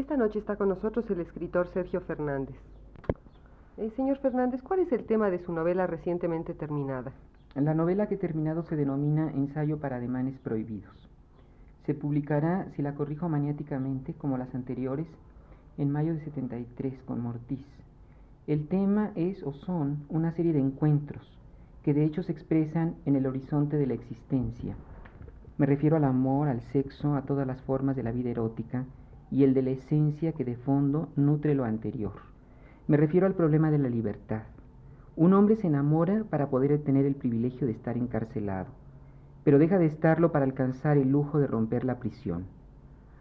Esta noche está con nosotros el escritor Sergio Fernández. Eh, señor Fernández, ¿cuál es el tema de su novela recientemente terminada? La novela que he terminado se denomina Ensayo para ademanes prohibidos. Se publicará, si la corrijo maniáticamente, como las anteriores, en mayo de 73 con Mortiz. El tema es o son una serie de encuentros que de hecho se expresan en el horizonte de la existencia. Me refiero al amor, al sexo, a todas las formas de la vida erótica y el de la esencia que de fondo nutre lo anterior. Me refiero al problema de la libertad. Un hombre se enamora para poder tener el privilegio de estar encarcelado, pero deja de estarlo para alcanzar el lujo de romper la prisión.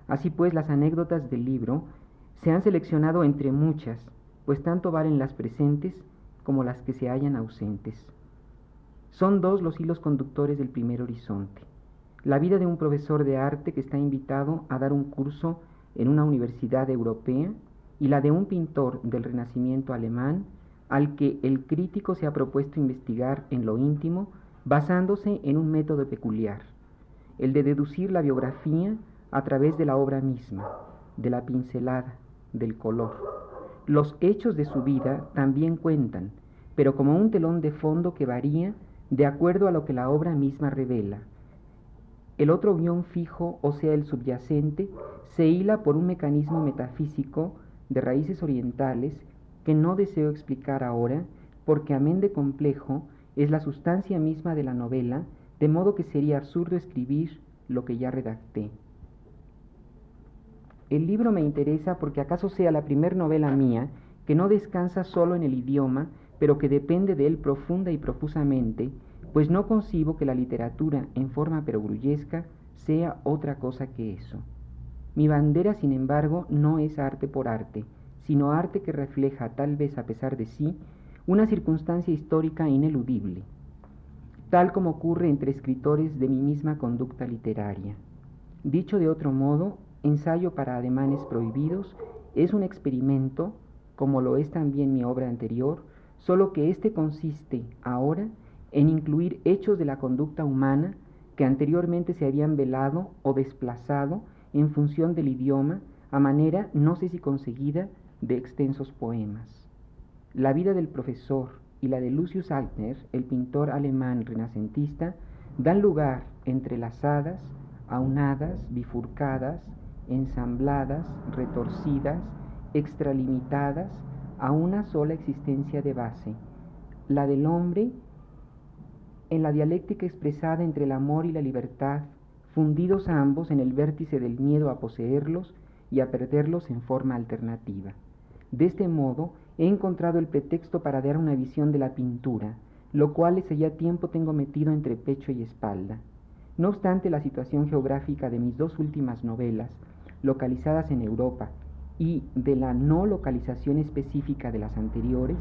Así pues, las anécdotas del libro se han seleccionado entre muchas, pues tanto valen las presentes como las que se hallan ausentes. Son dos los hilos conductores del primer horizonte. La vida de un profesor de arte que está invitado a dar un curso en una universidad europea y la de un pintor del Renacimiento alemán al que el crítico se ha propuesto investigar en lo íntimo basándose en un método peculiar, el de deducir la biografía a través de la obra misma, de la pincelada, del color. Los hechos de su vida también cuentan, pero como un telón de fondo que varía de acuerdo a lo que la obra misma revela. El otro guion fijo, o sea, el subyacente, se hila por un mecanismo metafísico de raíces orientales que no deseo explicar ahora, porque amén de complejo, es la sustancia misma de la novela, de modo que sería absurdo escribir lo que ya redacté. El libro me interesa porque acaso sea la primer novela mía que no descansa solo en el idioma, pero que depende de él profunda y profusamente, pues no concibo que la literatura en forma perogrullesca sea otra cosa que eso. Mi bandera, sin embargo, no es arte por arte, sino arte que refleja, tal vez a pesar de sí, una circunstancia histórica ineludible, tal como ocurre entre escritores de mi misma conducta literaria. Dicho de otro modo, ensayo para ademanes prohibidos es un experimento, como lo es también mi obra anterior, solo que éste consiste ahora incluir hechos de la conducta humana que anteriormente se habían velado o desplazado en función del idioma a manera, no sé si conseguida, de extensos poemas. La vida del profesor y la de Lucius Altner, el pintor alemán renacentista, dan lugar entrelazadas, aunadas, bifurcadas, ensambladas, retorcidas, extralimitadas, a una sola existencia de base, la del hombre en la dialéctica expresada entre el amor y la libertad, fundidos ambos en el vértice del miedo a poseerlos y a perderlos en forma alternativa. De este modo, he encontrado el pretexto para dar una visión de la pintura, lo cual desde ya tiempo tengo metido entre pecho y espalda. No obstante la situación geográfica de mis dos últimas novelas, localizadas en Europa, y de la no localización específica de las anteriores,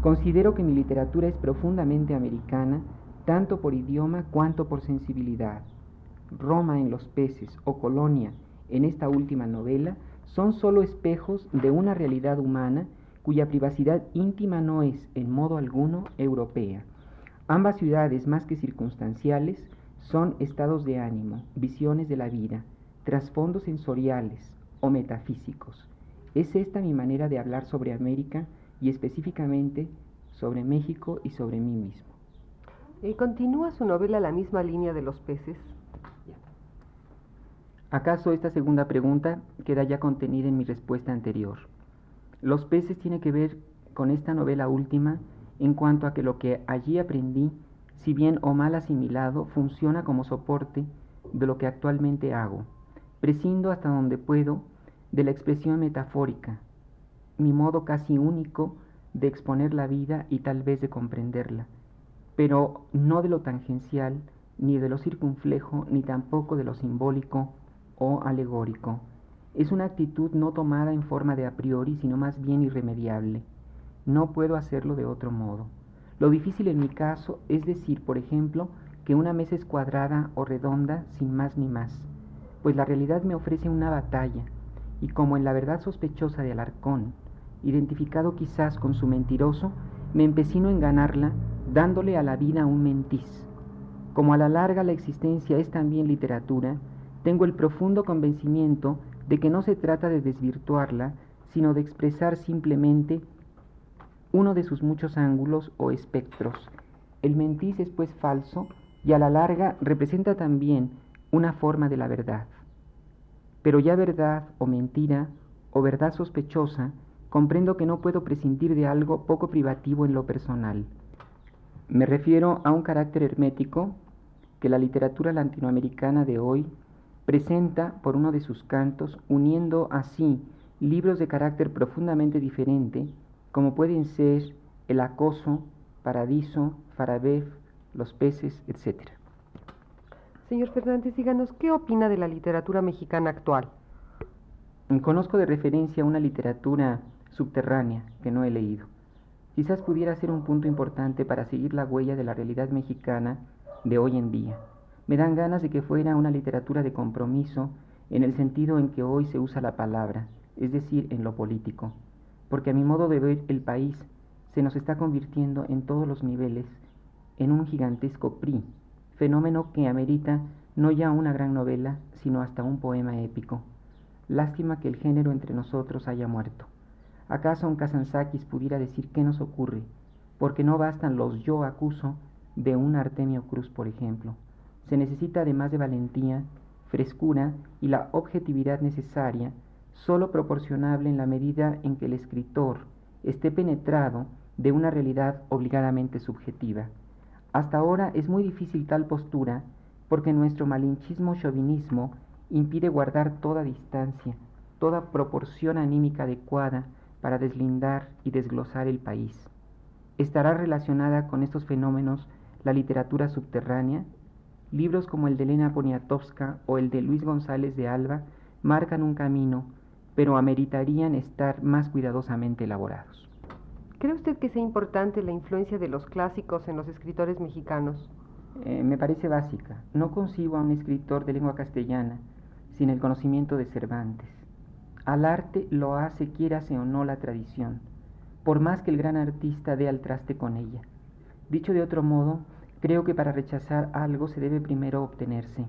considero que mi literatura es profundamente americana tanto por idioma cuanto por sensibilidad. Roma en los peces o Colonia en esta última novela son sólo espejos de una realidad humana cuya privacidad íntima no es, en modo alguno, europea. Ambas ciudades, más que circunstanciales, son estados de ánimo, visiones de la vida, trasfondos sensoriales o metafísicos. Es esta mi manera de hablar sobre América y específicamente sobre México y sobre mí mismo. ¿Y continúa su novela la misma línea de los peces? ¿Acaso esta segunda pregunta queda ya contenida en mi respuesta anterior? Los peces tiene que ver con esta novela última en cuanto a que lo que allí aprendí, si bien o mal asimilado, funciona como soporte de lo que actualmente hago. Prescindo hasta donde puedo de la expresión metafórica, mi modo casi único de exponer la vida y tal vez de comprenderla, pero no de lo tangencial, ni de lo circunflejo, ni tampoco de lo simbólico o alegórico. Es una actitud no tomada en forma de a priori, sino más bien irremediable. No puedo hacerlo de otro modo. Lo difícil en mi caso es decir, por ejemplo, que una mesa es cuadrada o redonda sin más ni más, pues la realidad me ofrece una batalla, y como en la verdad sospechosa de Alarcón, identificado quizás con su mentiroso, me empecino en ganarla dándole a la vida un mentiz. Como a la larga la existencia es también literatura, tengo el profundo convencimiento de que no se trata de desvirtuarla, sino de expresar simplemente uno de sus muchos ángulos o espectros. El mentiz es pues falso y a la larga representa también una forma de la verdad. Pero ya verdad o mentira o verdad sospechosa, comprendo que no puedo prescindir de algo poco privativo en lo personal. Me refiero a un carácter hermético que la literatura latinoamericana de hoy presenta por uno de sus cantos, uniendo así libros de carácter profundamente diferente, como pueden ser El acoso, Paradiso, Farabef, Los peces, etc. Señor Fernández, díganos, ¿qué opina de la literatura mexicana actual? Conozco de referencia una literatura subterránea que no he leído. Quizás pudiera ser un punto importante para seguir la huella de la realidad mexicana de hoy en día. Me dan ganas de que fuera una literatura de compromiso en el sentido en que hoy se usa la palabra, es decir, en lo político, porque a mi modo de ver el país se nos está convirtiendo en todos los niveles en un gigantesco PRI, fenómeno que amerita no ya una gran novela, sino hasta un poema épico. Lástima que el género entre nosotros haya muerto. ¿Acaso un Kazantzakis pudiera decir qué nos ocurre? Porque no bastan los yo acuso de un Artemio Cruz, por ejemplo. Se necesita además de valentía, frescura y la objetividad necesaria, sólo proporcionable en la medida en que el escritor esté penetrado de una realidad obligadamente subjetiva. Hasta ahora es muy difícil tal postura porque nuestro malinchismo chauvinismo impide guardar toda distancia, toda proporción anímica adecuada para deslindar y desglosar el país. ¿Estará relacionada con estos fenómenos la literatura subterránea? Libros como el de Elena Poniatowska o el de Luis González de Alba marcan un camino, pero ameritarían estar más cuidadosamente elaborados. ¿Cree usted que sea importante la influencia de los clásicos en los escritores mexicanos? Eh, me parece básica. No concibo a un escritor de lengua castellana sin el conocimiento de Cervantes. Al arte lo hace, quiérase o no, la tradición, por más que el gran artista dé al traste con ella. Dicho de otro modo, creo que para rechazar algo se debe primero obtenerse.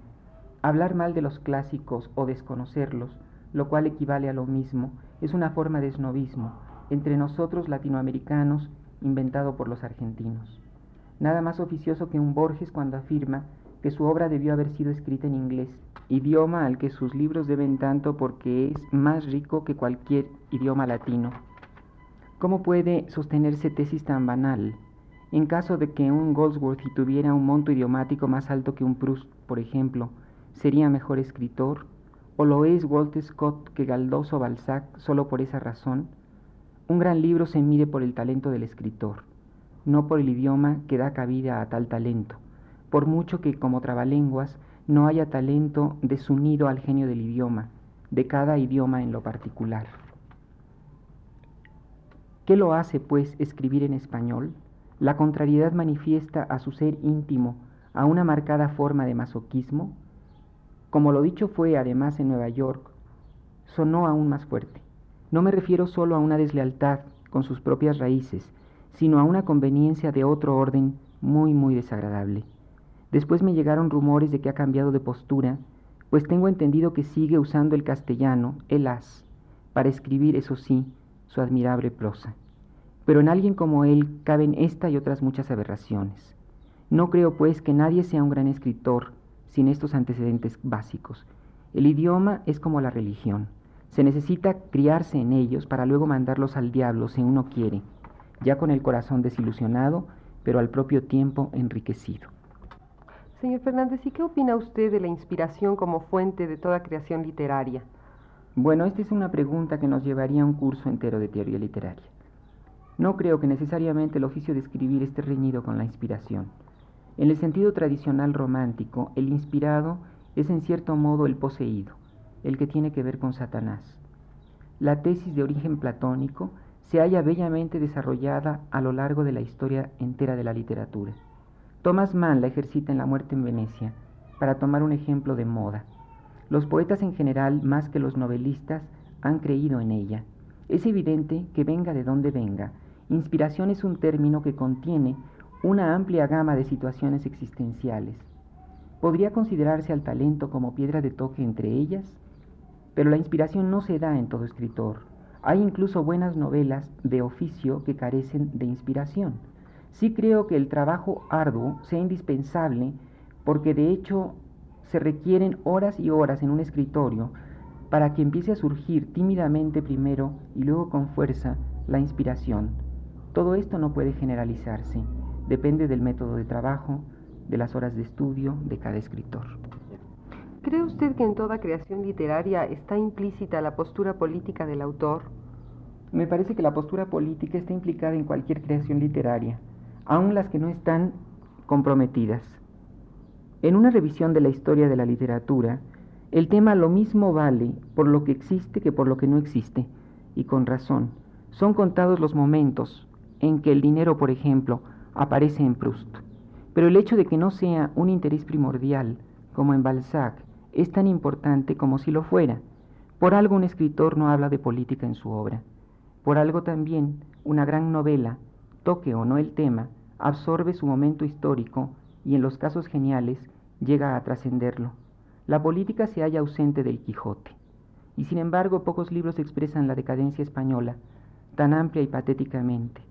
Hablar mal de los clásicos o desconocerlos, lo cual equivale a lo mismo, es una forma de snobismo, entre nosotros latinoamericanos inventado por los argentinos. Nada más oficioso que un Borges cuando afirma que su obra debió haber sido escrita en inglés, idioma al que sus libros deben tanto porque es más rico que cualquier idioma latino. ¿Cómo puede sostenerse tesis tan banal? En caso de que un Goldsworthy tuviera un monto idiomático más alto que un Proust, por ejemplo, ¿sería mejor escritor? ¿O lo es Walter Scott que Galdós o Balzac solo por esa razón? Un gran libro se mide por el talento del escritor, no por el idioma que da cabida a tal talento, por mucho que como trabalenguas no haya talento desunido al genio del idioma, de cada idioma en lo particular. ¿Qué lo hace, pues, escribir en español? La contrariedad manifiesta a su ser íntimo a una marcada forma de masoquismo. Como lo dicho fue además en Nueva York, sonó aún más fuerte. No me refiero solo a una deslealtad con sus propias raíces, sino a una conveniencia de otro orden muy, muy desagradable. Después me llegaron rumores de que ha cambiado de postura, pues tengo entendido que sigue usando el castellano, el as, para escribir, eso sí, su admirable prosa. Pero en alguien como él caben esta y otras muchas aberraciones. No creo, pues, que nadie sea un gran escritor sin estos antecedentes básicos. El idioma es como la religión. Se necesita criarse en ellos para luego mandarlos al diablo si uno quiere, ya con el corazón desilusionado, pero al propio tiempo enriquecido. Señor Fernández, ¿y qué opina usted de la inspiración como fuente de toda creación literaria? Bueno, esta es una pregunta que nos llevaría a un curso entero de teoría literaria. No creo que necesariamente el oficio de escribir esté reñido con la inspiración. En el sentido tradicional romántico, el inspirado es en cierto modo el poseído, el que tiene que ver con Satanás. La tesis de origen platónico se halla bellamente desarrollada a lo largo de la historia entera de la literatura. Thomas Mann la ejercita en La muerte en Venecia, para tomar un ejemplo de moda. Los poetas en general, más que los novelistas, han creído en ella. Es evidente que venga de donde venga, inspiración es un término que contiene una amplia gama de situaciones existenciales. Podría considerarse al talento como piedra de toque entre ellas, pero la inspiración no se da en todo escritor. Hay incluso buenas novelas de oficio que carecen de inspiración. Sí creo que el trabajo arduo sea indispensable porque de hecho se requieren horas y horas en un escritorio para que empiece a surgir tímidamente primero y luego con fuerza la inspiración. Todo esto no puede generalizarse, depende del método de trabajo, de las horas de estudio de cada escritor. ¿Cree usted que en toda creación literaria está implícita la postura política del autor? Me parece que la postura política está implicada en cualquier creación literaria aun las que no están comprometidas. En una revisión de la historia de la literatura, el tema lo mismo vale por lo que existe que por lo que no existe, y con razón. Son contados los momentos en que el dinero, por ejemplo, aparece en Proust. Pero el hecho de que no sea un interés primordial, como en Balzac, es tan importante como si lo fuera. Por algo un escritor no habla de política en su obra. Por algo también una gran novela, toque o no el tema, absorbe su momento histórico y en los casos geniales llega a trascenderlo. La política se halla ausente del Quijote, y sin embargo pocos libros expresan la decadencia española tan amplia y patéticamente.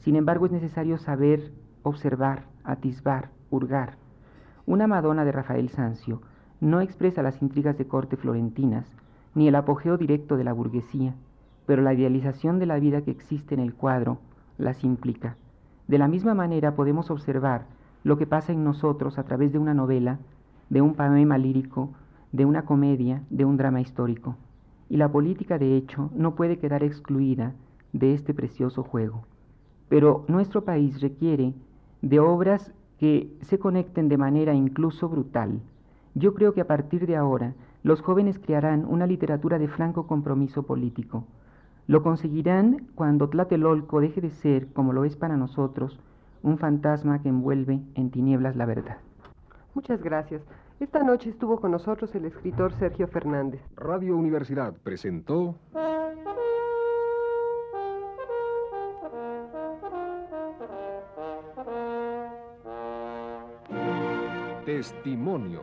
Sin embargo es necesario saber, observar, atisbar, hurgar. Una Madonna de Rafael Sanzio no expresa las intrigas de corte florentinas, ni el apogeo directo de la burguesía, pero la idealización de la vida que existe en el cuadro las implica. De la misma manera podemos observar lo que pasa en nosotros a través de una novela, de un poema lírico, de una comedia, de un drama histórico. Y la política, de hecho, no puede quedar excluida de este precioso juego. Pero nuestro país requiere de obras que se conecten de manera incluso brutal. Yo creo que a partir de ahora los jóvenes crearán una literatura de franco compromiso político, lo conseguirán cuando Tlatelolco deje de ser, como lo es para nosotros, un fantasma que envuelve en tinieblas la verdad. Muchas gracias. Esta noche estuvo con nosotros el escritor Sergio Fernández. Radio Universidad presentó... Testimonios.